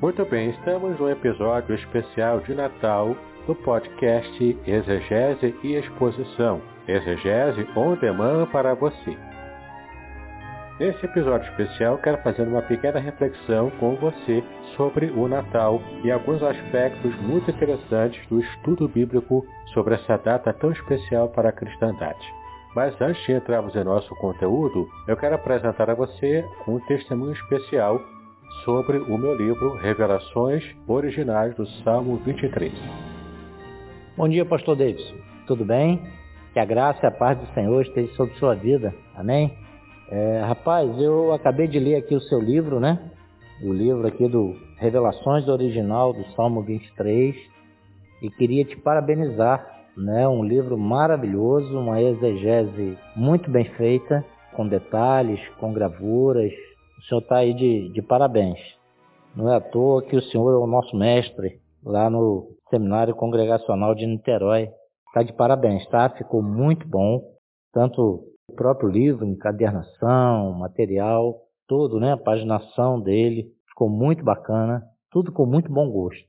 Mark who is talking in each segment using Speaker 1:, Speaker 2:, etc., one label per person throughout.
Speaker 1: Muito bem, estamos no episódio especial de Natal do podcast Exegese e Exposição. Exegese on demand para você. Nesse episódio especial, quero fazer uma pequena reflexão com você sobre o Natal e alguns aspectos muito interessantes do estudo bíblico sobre essa data tão especial para a cristandade. Mas antes de entrarmos em nosso conteúdo, eu quero apresentar a você um testemunho especial sobre o meu livro Revelações Originais do Salmo 23.
Speaker 2: Bom dia, pastor Davidson. Tudo bem? Que a graça e a paz do Senhor esteja sobre sua vida. Amém? É, rapaz, eu acabei de ler aqui o seu livro, né? O livro aqui do Revelações Original do Salmo 23 e queria te parabenizar, né? Um livro maravilhoso, uma exegese muito bem feita, com detalhes, com gravuras, o senhor está aí de, de parabéns. Não é à toa que o senhor é o nosso mestre lá no Seminário Congregacional de Niterói. Está de parabéns, tá? Ficou muito bom. Tanto o próprio livro, encadernação, material, todo, né? A paginação dele. Ficou muito bacana. Tudo com muito bom gosto.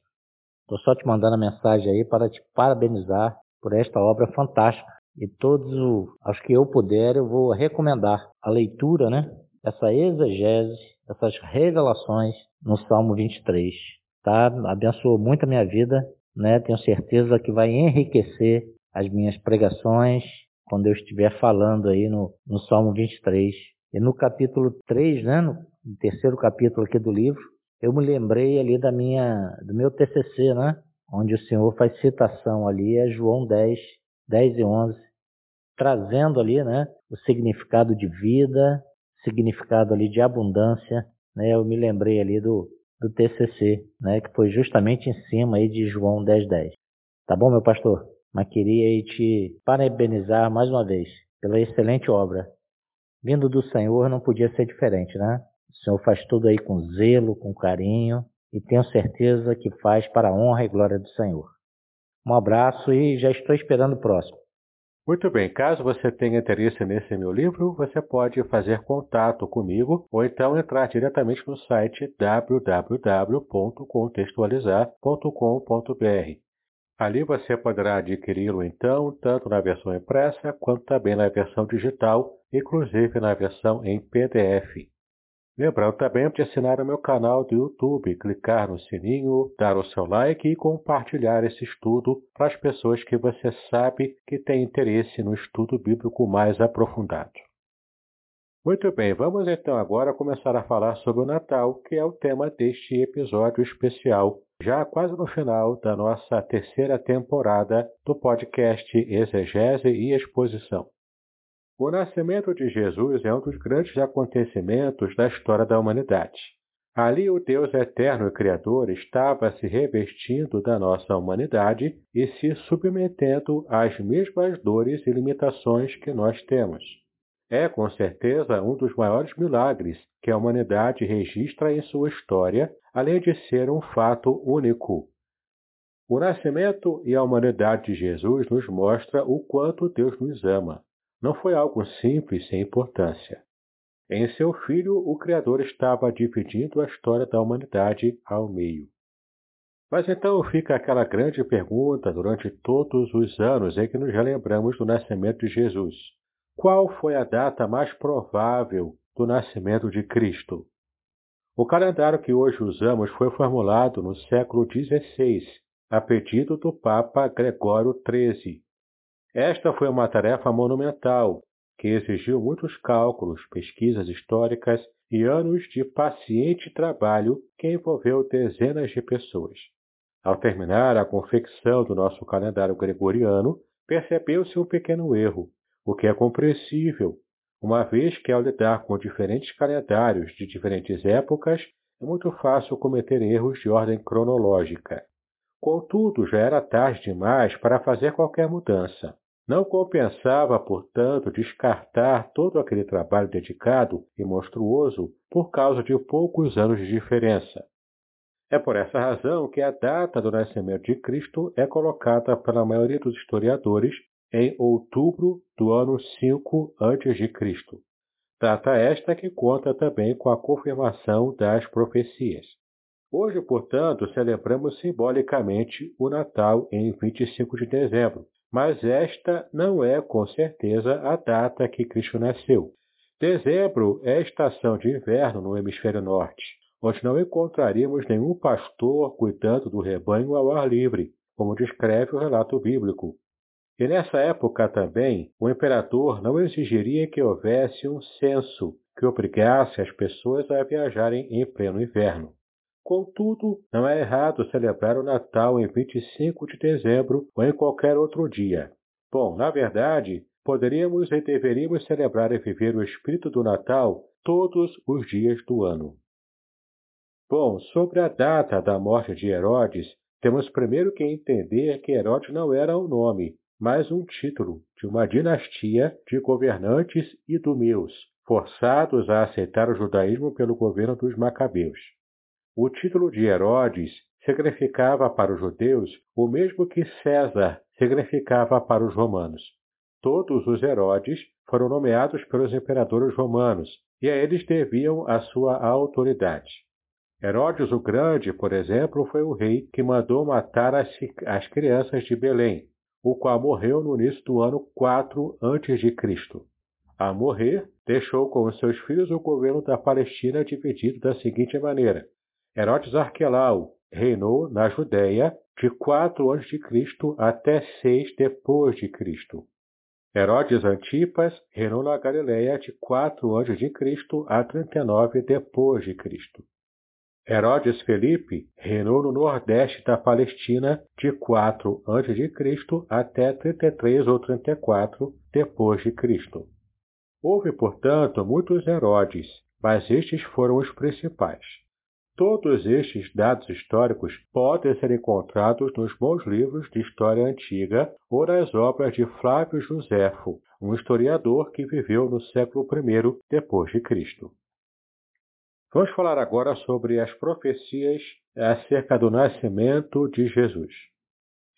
Speaker 2: Estou só te mandando a mensagem aí para te parabenizar por esta obra fantástica. E todos os que eu puder, eu vou recomendar a leitura, né? Essa exegese, essas revelações no Salmo 23. Tá? Abençoou muito a minha vida, né? Tenho certeza que vai enriquecer as minhas pregações quando eu estiver falando aí no, no Salmo 23. E no capítulo 3, né, no terceiro capítulo aqui do livro, eu me lembrei ali da minha, do meu TCC, né, onde o Senhor faz citação ali a João 10, 10 e 11, trazendo ali, né, o significado de vida, significado ali de abundância, né? Eu me lembrei ali do, do TCC, né? Que foi justamente em cima aí de João 10:10. 10. Tá bom, meu pastor? Mas queria te parabenizar mais uma vez pela excelente obra. Vindo do Senhor não podia ser diferente, né? O Senhor faz tudo aí com zelo, com carinho e tenho certeza que faz para a honra e glória do Senhor. Um abraço e já estou esperando o próximo.
Speaker 1: Muito bem, caso você tenha interesse nesse meu livro, você pode fazer contato comigo ou então entrar diretamente no site www.contextualizar.com.br. Ali você poderá adquiri-lo então, tanto na versão impressa quanto também na versão digital, inclusive na versão em PDF. Lembrando também de assinar o meu canal do YouTube, clicar no sininho, dar o seu like e compartilhar esse estudo para as pessoas que você sabe que têm interesse no estudo bíblico mais aprofundado. Muito bem, vamos então agora começar a falar sobre o Natal, que é o tema deste episódio especial, já quase no final da nossa terceira temporada do podcast Exegese e Exposição. O nascimento de Jesus é um dos grandes acontecimentos da história da humanidade. Ali o Deus eterno e Criador estava se revestindo da nossa humanidade e se submetendo às mesmas dores e limitações que nós temos. É, com certeza, um dos maiores milagres que a humanidade registra em sua história, além de ser um fato único. O nascimento e a humanidade de Jesus nos mostra o quanto Deus nos ama. Não foi algo simples sem importância. Em seu filho, o Criador estava dividindo a história da humanidade ao meio. Mas então fica aquela grande pergunta durante todos os anos em que nos relembramos do nascimento de Jesus. Qual foi a data mais provável do nascimento de Cristo? O calendário que hoje usamos foi formulado no século XVI, a pedido do Papa Gregório XIII. Esta foi uma tarefa monumental, que exigiu muitos cálculos, pesquisas históricas e anos de paciente trabalho que envolveu dezenas de pessoas. Ao terminar a confecção do nosso calendário gregoriano, percebeu-se um pequeno erro, o que é compreensível, uma vez que ao lidar com diferentes calendários de diferentes épocas, é muito fácil cometer erros de ordem cronológica. Contudo, já era tarde demais para fazer qualquer mudança. Não compensava, portanto, descartar todo aquele trabalho dedicado e monstruoso por causa de poucos anos de diferença. É por essa razão que a data do nascimento de Cristo é colocada pela maioria dos historiadores em outubro do ano 5 a.C. Data esta que conta também com a confirmação das profecias. Hoje, portanto, celebramos simbolicamente o Natal em 25 de dezembro, mas esta não é com certeza a data que Cristo nasceu. Dezembro é a estação de inverno no hemisfério norte, onde não encontraríamos nenhum pastor cuidando do rebanho ao ar livre, como descreve o relato bíblico. E nessa época também, o imperador não exigiria que houvesse um censo que obrigasse as pessoas a viajarem em pleno inverno. Contudo, não é errado celebrar o Natal em 25 de dezembro ou em qualquer outro dia. Bom, na verdade, poderíamos e deveríamos celebrar e viver o espírito do Natal todos os dias do ano. Bom, sobre a data da morte de Herodes, temos primeiro que entender que Herodes não era um nome, mas um título de uma dinastia de governantes idumeus, forçados a aceitar o judaísmo pelo governo dos Macabeus. O título de Herodes significava para os judeus o mesmo que César significava para os romanos. Todos os Herodes foram nomeados pelos imperadores romanos e a eles deviam a sua autoridade. Herodes o Grande, por exemplo, foi o rei que mandou matar as, as crianças de Belém, o qual morreu no início do ano 4 a.C. A morrer, deixou com seus filhos o governo da Palestina dividido da seguinte maneira: Herodes Arquelau reinou na Judéia de 4 a.C. até 6 depois de Cristo. Herodes Antipas reinou na Galiléia de 4 a.C. a 39 depois de Cristo. Herodes Felipe reinou no nordeste da Palestina de 4 a.C. até 33 ou 34 depois de Cristo. Houve, portanto, muitos Herodes, mas estes foram os principais. Todos estes dados históricos podem ser encontrados nos bons livros de história antiga ou nas obras de Flávio Joséfo, um historiador que viveu no século I depois de Cristo. Vamos falar agora sobre as profecias acerca do nascimento de Jesus.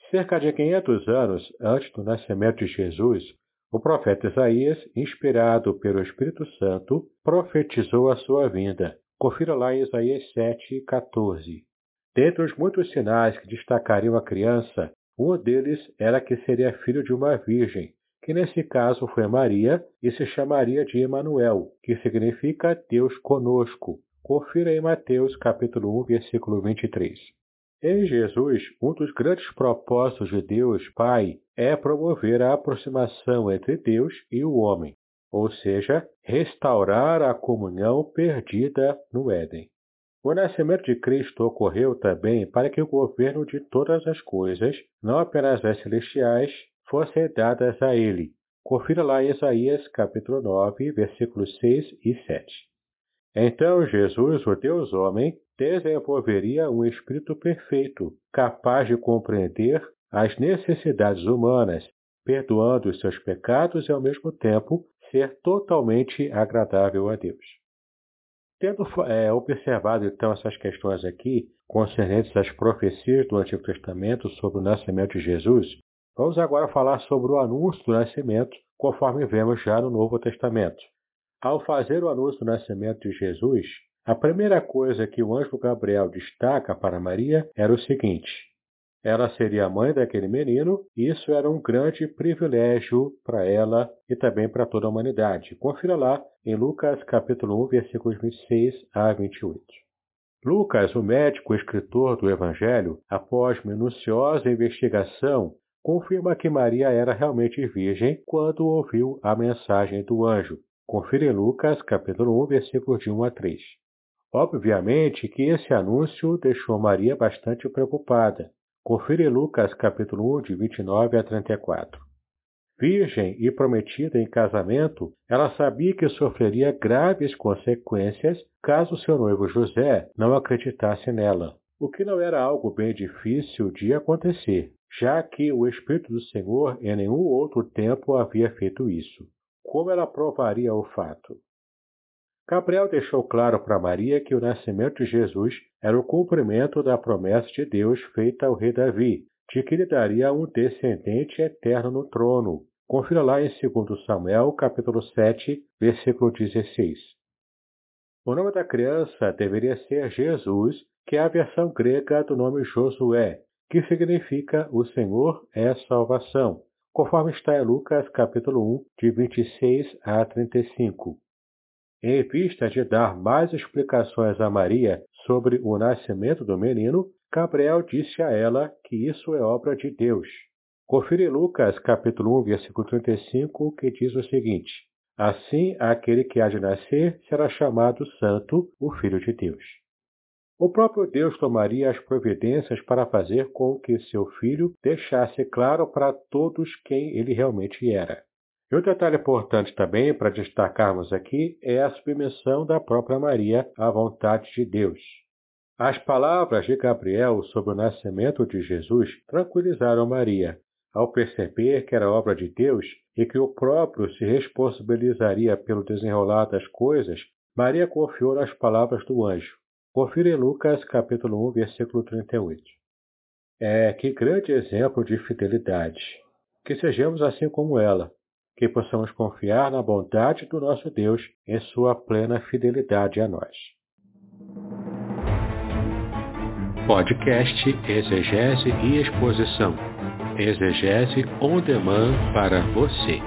Speaker 1: Cerca de 500 anos antes do nascimento de Jesus, o profeta Isaías, inspirado pelo Espírito Santo, profetizou a sua vinda Confira lá em Isaías 7, 14. Dentre os muitos sinais que destacariam a criança, um deles era que seria filho de uma virgem, que nesse caso foi Maria e se chamaria de Emanuel, que significa Deus conosco. Confira em Mateus capítulo 1, versículo 23. Em Jesus, um dos grandes propósitos de Deus Pai é promover a aproximação entre Deus e o homem ou seja, restaurar a comunhão perdida no Éden. O nascimento de Cristo ocorreu também para que o governo de todas as coisas, não apenas as celestiais, fossem dadas a ele. Confira lá Isaías capítulo 9, versículos 6 e 7. Então Jesus, o Deus homem, desenvolveria um espírito perfeito, capaz de compreender as necessidades humanas, perdoando os seus pecados e ao mesmo tempo ser totalmente agradável a Deus. Tendo é, observado então essas questões aqui, concernentes às profecias do Antigo Testamento sobre o nascimento de Jesus, vamos agora falar sobre o anúncio do nascimento, conforme vemos já no Novo Testamento. Ao fazer o anúncio do nascimento de Jesus, a primeira coisa que o anjo Gabriel destaca para Maria era o seguinte: ela seria a mãe daquele menino, e isso era um grande privilégio para ela e também para toda a humanidade. Confira lá em Lucas capítulo 1, versículos 26 a 28. Lucas, o médico escritor do Evangelho, após minuciosa investigação, confirma que Maria era realmente virgem quando ouviu a mensagem do anjo. Confira em Lucas capítulo 1, versículos de 1 a 3. Obviamente que esse anúncio deixou Maria bastante preocupada. Confira Lucas capítulo 1, de 29 a 34. Virgem e prometida em casamento, ela sabia que sofreria graves consequências caso seu noivo José não acreditasse nela, o que não era algo bem difícil de acontecer, já que o Espírito do Senhor em nenhum outro tempo havia feito isso. Como ela provaria o fato? Gabriel deixou claro para Maria que o nascimento de Jesus era o cumprimento da promessa de Deus feita ao rei Davi, de que lhe daria um descendente eterno no trono. Confira lá em 2 Samuel, capítulo 7, versículo 16. O nome da criança deveria ser Jesus, que é a versão grega do nome Josué, que significa o Senhor é salvação, conforme está em Lucas capítulo 1, de 26 a 35. Em vista de dar mais explicações a Maria sobre o nascimento do menino, Gabriel disse a ela que isso é obra de Deus. Confira Lucas capítulo 1, versículo 35, que diz o seguinte: Assim aquele que há de nascer será chamado Santo, o Filho de Deus. O próprio Deus tomaria as providências para fazer com que seu filho deixasse claro para todos quem ele realmente era. E outro detalhe importante também para destacarmos aqui é a submissão da própria Maria à vontade de Deus. As palavras de Gabriel sobre o nascimento de Jesus tranquilizaram Maria, ao perceber que era obra de Deus e que o próprio se responsabilizaria pelo desenrolar das coisas, Maria confiou nas palavras do anjo. Confira em Lucas capítulo 1, versículo 38. É, que grande exemplo de fidelidade. Que sejamos assim como ela, que possamos confiar na bondade do nosso Deus em sua plena fidelidade a nós.
Speaker 3: Podcast Exegese e Exposição. Exegese on demand para você.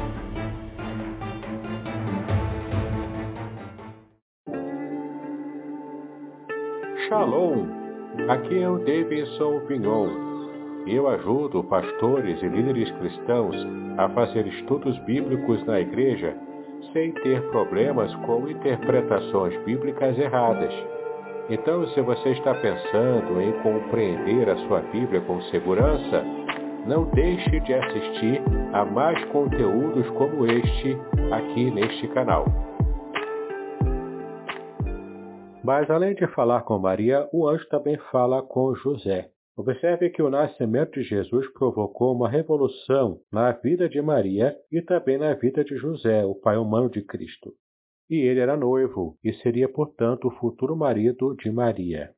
Speaker 1: Shalom! Aqui é o Davidson Vignon eu ajudo pastores e líderes cristãos a fazer estudos bíblicos na igreja sem ter problemas com interpretações bíblicas erradas. Então, se você está pensando em compreender a sua Bíblia com segurança, não deixe de assistir a mais conteúdos como este aqui neste canal. Mas além de falar com Maria, o anjo também fala com José. Observe que o nascimento de Jesus provocou uma revolução na vida de Maria e também na vida de José, o pai humano de Cristo. E ele era noivo e seria, portanto, o futuro marido de Maria.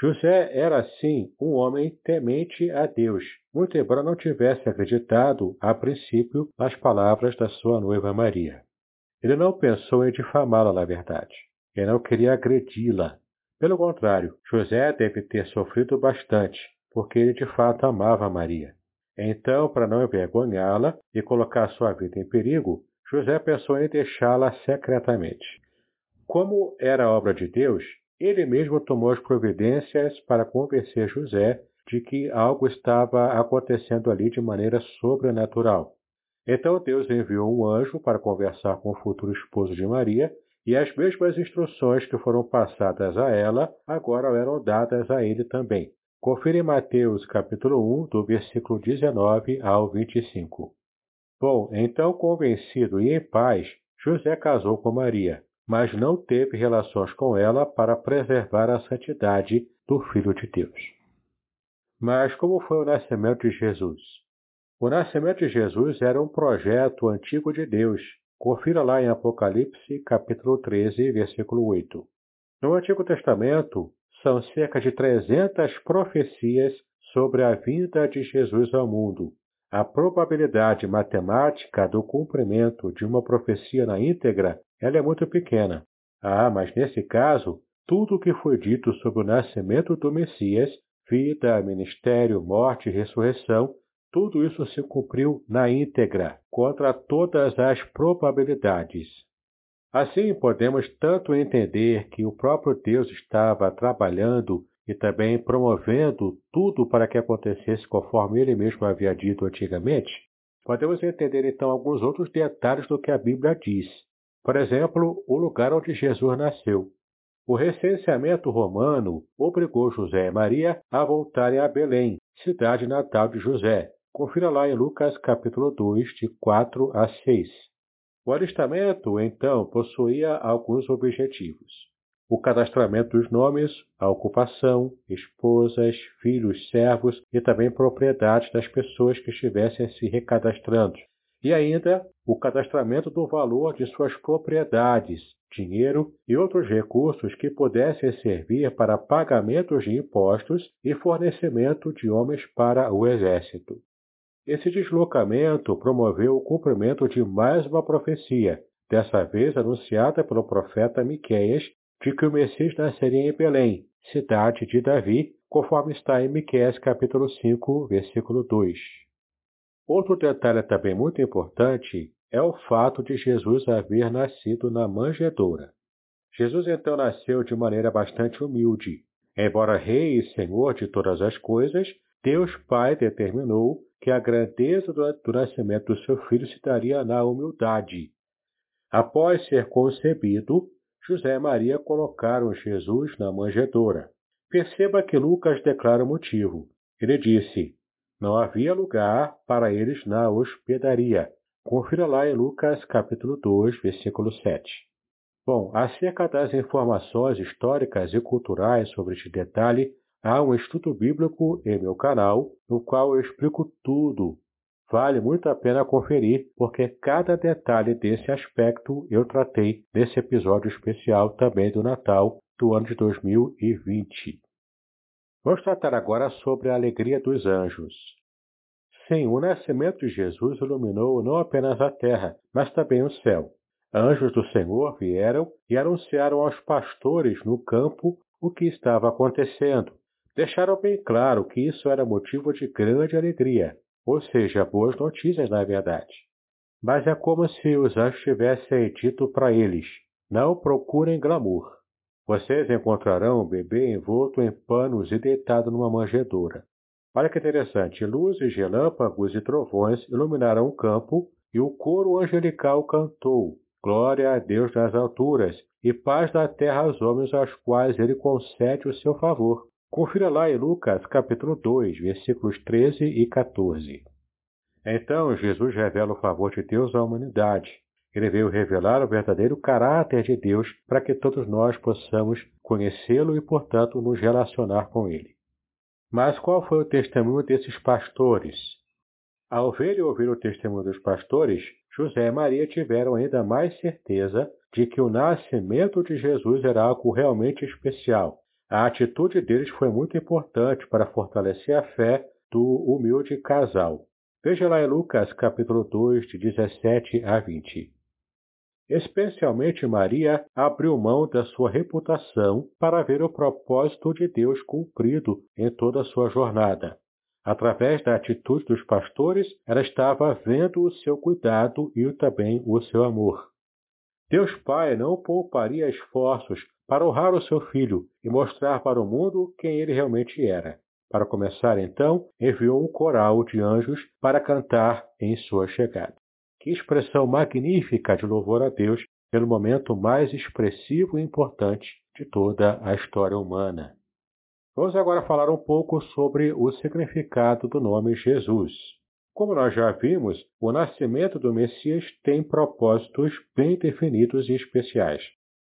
Speaker 1: José era, assim, um homem temente a Deus, muito embora não tivesse acreditado, a princípio, nas palavras da sua noiva Maria. Ele não pensou em difamá-la, na verdade. Ele não queria agredi-la, pelo contrário, José deve ter sofrido bastante, porque ele de fato amava Maria. Então, para não envergonhá-la e colocar sua vida em perigo, José pensou em deixá-la secretamente. Como era obra de Deus, ele mesmo tomou as providências para convencer José de que algo estava acontecendo ali de maneira sobrenatural. Então Deus enviou um anjo para conversar com o futuro esposo de Maria e as mesmas instruções que foram passadas a ela agora eram dadas a ele também. Confira em Mateus capítulo 1, do versículo 19 ao 25. Bom, então convencido e em paz, José casou com Maria. mas não teve relações com ela para preservar a santidade do Filho de Deus. Mas como foi o nascimento de Jesus? O nascimento de Jesus era um projeto antigo de Deus. Confira lá em Apocalipse, capítulo 13, versículo 8. No Antigo Testamento, são cerca de 300 profecias sobre a vinda de Jesus ao mundo. A probabilidade matemática do cumprimento de uma profecia na íntegra ela é muito pequena. Ah, mas nesse caso, tudo o que foi dito sobre o nascimento do Messias, vida, ministério, morte e ressurreição, tudo isso se cumpriu na íntegra, contra todas as probabilidades. Assim, podemos tanto entender que o próprio Deus estava trabalhando e também promovendo tudo para que acontecesse conforme ele mesmo havia dito antigamente, podemos entender então alguns outros detalhes do que a Bíblia diz. Por exemplo, o lugar onde Jesus nasceu. O recenseamento romano obrigou José e Maria a voltarem a Belém, cidade natal de José, Confira lá em Lucas capítulo 2, de 4 a 6. O alistamento, então, possuía alguns objetivos. O cadastramento dos nomes, a ocupação, esposas, filhos, servos e também propriedades das pessoas que estivessem se recadastrando. E ainda o cadastramento do valor de suas propriedades, dinheiro e outros recursos que pudessem servir para pagamentos de impostos e fornecimento de homens para o exército. Esse deslocamento promoveu o cumprimento de mais uma profecia, dessa vez anunciada pelo profeta Miqueias, de que o Messias nasceria em Belém, cidade de Davi, conforme está em Miqueias capítulo 5, versículo 2. Outro detalhe também muito importante é o fato de Jesus haver nascido na manjedoura. Jesus então nasceu de maneira bastante humilde. Embora rei e senhor de todas as coisas, Deus Pai determinou que a grandeza do nascimento do seu filho se daria na humildade. Após ser concebido, José e Maria colocaram Jesus na manjedoura. Perceba que Lucas declara o motivo. Ele disse: Não havia lugar para eles na hospedaria. Confira lá em Lucas capítulo 2, versículo 7. Bom, acerca das informações históricas e culturais sobre este detalhe, Há um estudo bíblico em meu canal, no qual eu explico tudo. Vale muito a pena conferir, porque cada detalhe desse aspecto eu tratei nesse episódio especial também do Natal do ano de 2020. Vamos tratar agora sobre a alegria dos anjos. Sim, o nascimento de Jesus iluminou não apenas a terra, mas também o céu. Anjos do Senhor vieram e anunciaram aos pastores no campo o que estava acontecendo deixaram bem claro que isso era motivo de grande alegria, ou seja, boas notícias na verdade. Mas é como se os anjos tivessem dito para eles: não procurem glamour. Vocês encontrarão um bebê envolto em panos e deitado numa manjedoura. Olha que interessante, luzes, relâmpagos e trovões iluminaram o campo e o coro angelical cantou: Glória a Deus nas alturas e paz na terra aos homens aos quais ele concede o seu favor. Confira lá em Lucas capítulo 2, versículos 13 e 14. Então Jesus revela o favor de Deus à humanidade. Ele veio revelar o verdadeiro caráter de Deus para que todos nós possamos conhecê-lo e, portanto, nos relacionar com ele. Mas qual foi o testemunho desses pastores? Ao ver e ouvir o testemunho dos pastores, José e Maria tiveram ainda mais certeza de que o nascimento de Jesus era algo realmente especial a atitude deles foi muito importante para fortalecer a fé do humilde casal. Veja lá em Lucas capítulo 2, de 17 a 20. Especialmente Maria abriu mão da sua reputação para ver o propósito de Deus cumprido em toda a sua jornada. Através da atitude dos pastores, ela estava vendo o seu cuidado e também o seu amor. Deus Pai não pouparia esforços para honrar o seu filho e mostrar para o mundo quem ele realmente era. Para começar, então, enviou um coral de anjos para cantar em sua chegada. Que expressão magnífica de louvor a Deus pelo momento mais expressivo e importante de toda a história humana. Vamos agora falar um pouco sobre o significado do nome Jesus. Como nós já vimos, o nascimento do Messias tem propósitos bem definidos e especiais.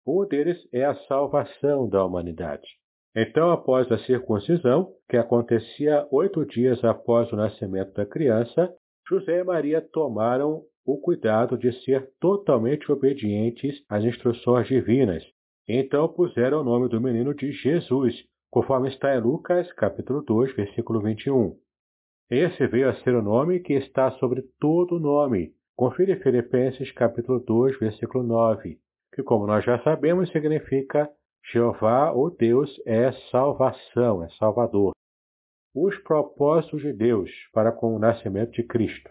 Speaker 1: Um deles é a salvação da humanidade. Então, após a circuncisão, que acontecia oito dias após o nascimento da criança, José e Maria tomaram o cuidado de ser totalmente obedientes às instruções divinas. Então puseram o nome do menino de Jesus, conforme está em Lucas, capítulo 2, versículo 21. Esse veio a ser o nome que está sobre todo nome. Confira Filipenses, capítulo 2, versículo 9, que como nós já sabemos significa Jeová ou Deus é salvação, é salvador. Os propósitos de Deus para com o nascimento de Cristo.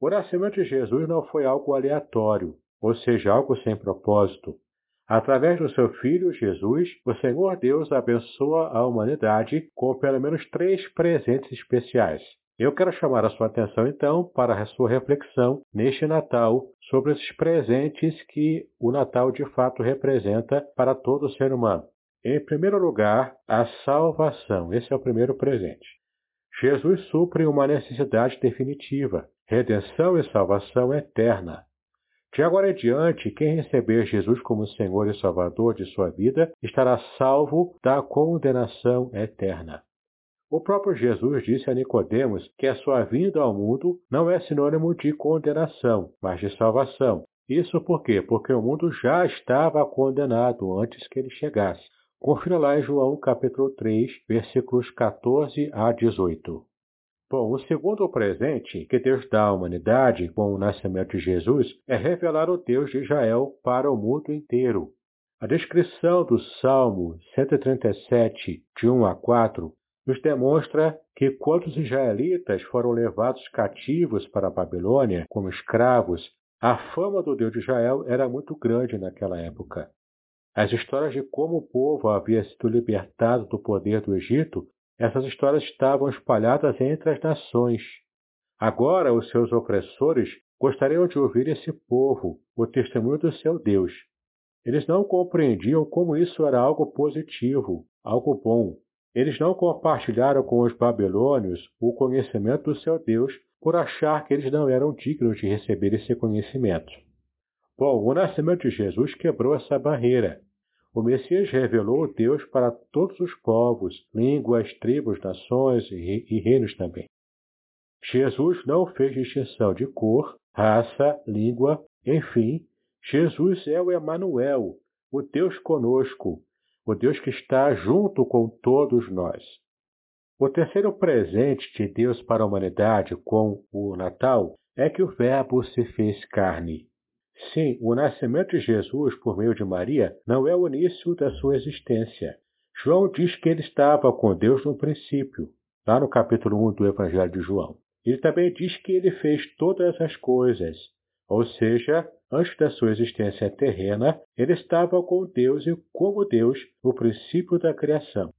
Speaker 1: O nascimento de Jesus não foi algo aleatório, ou seja, algo sem propósito. Através do seu Filho Jesus, o Senhor Deus abençoa a humanidade com pelo menos três presentes especiais. Eu quero chamar a sua atenção então para a sua reflexão neste Natal sobre esses presentes que o Natal de fato representa para todo ser humano. Em primeiro lugar, a salvação. Esse é o primeiro presente. Jesus supre uma necessidade definitiva redenção e salvação eterna. De agora em diante, quem receber Jesus como Senhor e Salvador de sua vida estará salvo da condenação eterna. O próprio Jesus disse a Nicodemos que a sua vinda ao mundo não é sinônimo de condenação, mas de salvação. Isso por quê? Porque o mundo já estava condenado antes que ele chegasse. Confira lá em João capítulo 3, versículos 14 a 18. Bom, o segundo presente que Deus dá à humanidade com o nascimento de Jesus é revelar o Deus de Israel para o mundo inteiro. A descrição do Salmo 137, de 1 a 4, nos demonstra que quando os israelitas foram levados cativos para a Babilônia como escravos, a fama do Deus de Israel era muito grande naquela época. As histórias de como o povo havia sido libertado do poder do Egito essas histórias estavam espalhadas entre as nações. Agora os seus opressores gostariam de ouvir esse povo, o testemunho do seu Deus. Eles não compreendiam como isso era algo positivo, algo bom. Eles não compartilharam com os babilônios o conhecimento do seu Deus por achar que eles não eram dignos de receber esse conhecimento. Bom, o nascimento de Jesus quebrou essa barreira. O Messias revelou Deus para todos os povos, línguas, tribos, nações e reinos também. Jesus não fez distinção de cor, raça, língua, enfim, Jesus é o Emanuel, o Deus conosco, o Deus que está junto com todos nós. O terceiro presente de Deus para a humanidade com o Natal é que o Verbo se fez carne. Sim, o nascimento de Jesus por meio de Maria não é o início da sua existência. João diz que ele estava com Deus no princípio, lá no capítulo 1 do Evangelho de João. Ele também diz que ele fez todas as coisas, ou seja, antes da sua existência terrena, ele estava com Deus e, como Deus, no princípio da criação,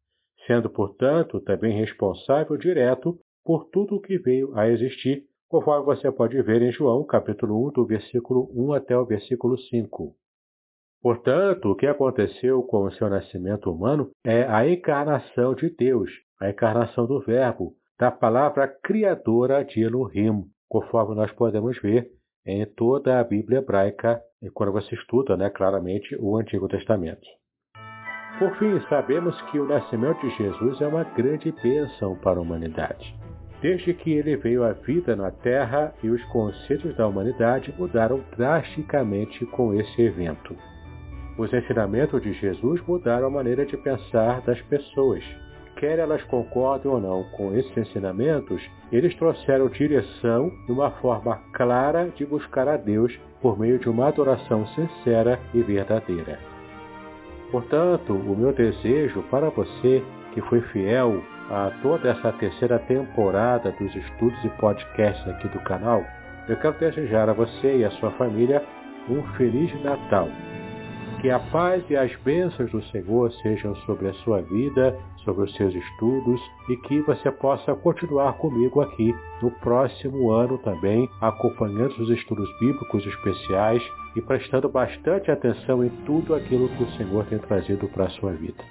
Speaker 1: sendo, portanto, também responsável direto por tudo o que veio a existir conforme você pode ver em João, capítulo 1, do versículo 1 até o versículo 5. Portanto, o que aconteceu com o seu nascimento humano é a encarnação de Deus, a encarnação do Verbo, da palavra criadora de Elohim, conforme nós podemos ver em toda a Bíblia hebraica, quando você estuda né, claramente o Antigo Testamento. Por fim, sabemos que o nascimento de Jesus é uma grande bênção para a humanidade desde que ele veio à vida na Terra e os conceitos da humanidade mudaram drasticamente com esse evento. Os ensinamentos de Jesus mudaram a maneira de pensar das pessoas. Quer elas concordem ou não com esses ensinamentos, eles trouxeram direção de uma forma clara de buscar a Deus por meio de uma adoração sincera e verdadeira. Portanto, o meu desejo para você que foi fiel a toda essa terceira temporada dos estudos e podcasts aqui do canal, eu quero desejar a você e a sua família um Feliz Natal. Que a paz e as bênçãos do Senhor sejam sobre a sua vida, sobre os seus estudos e que você possa continuar comigo aqui no próximo ano também, acompanhando os estudos bíblicos especiais e prestando bastante atenção em tudo aquilo que o Senhor tem trazido para a sua vida.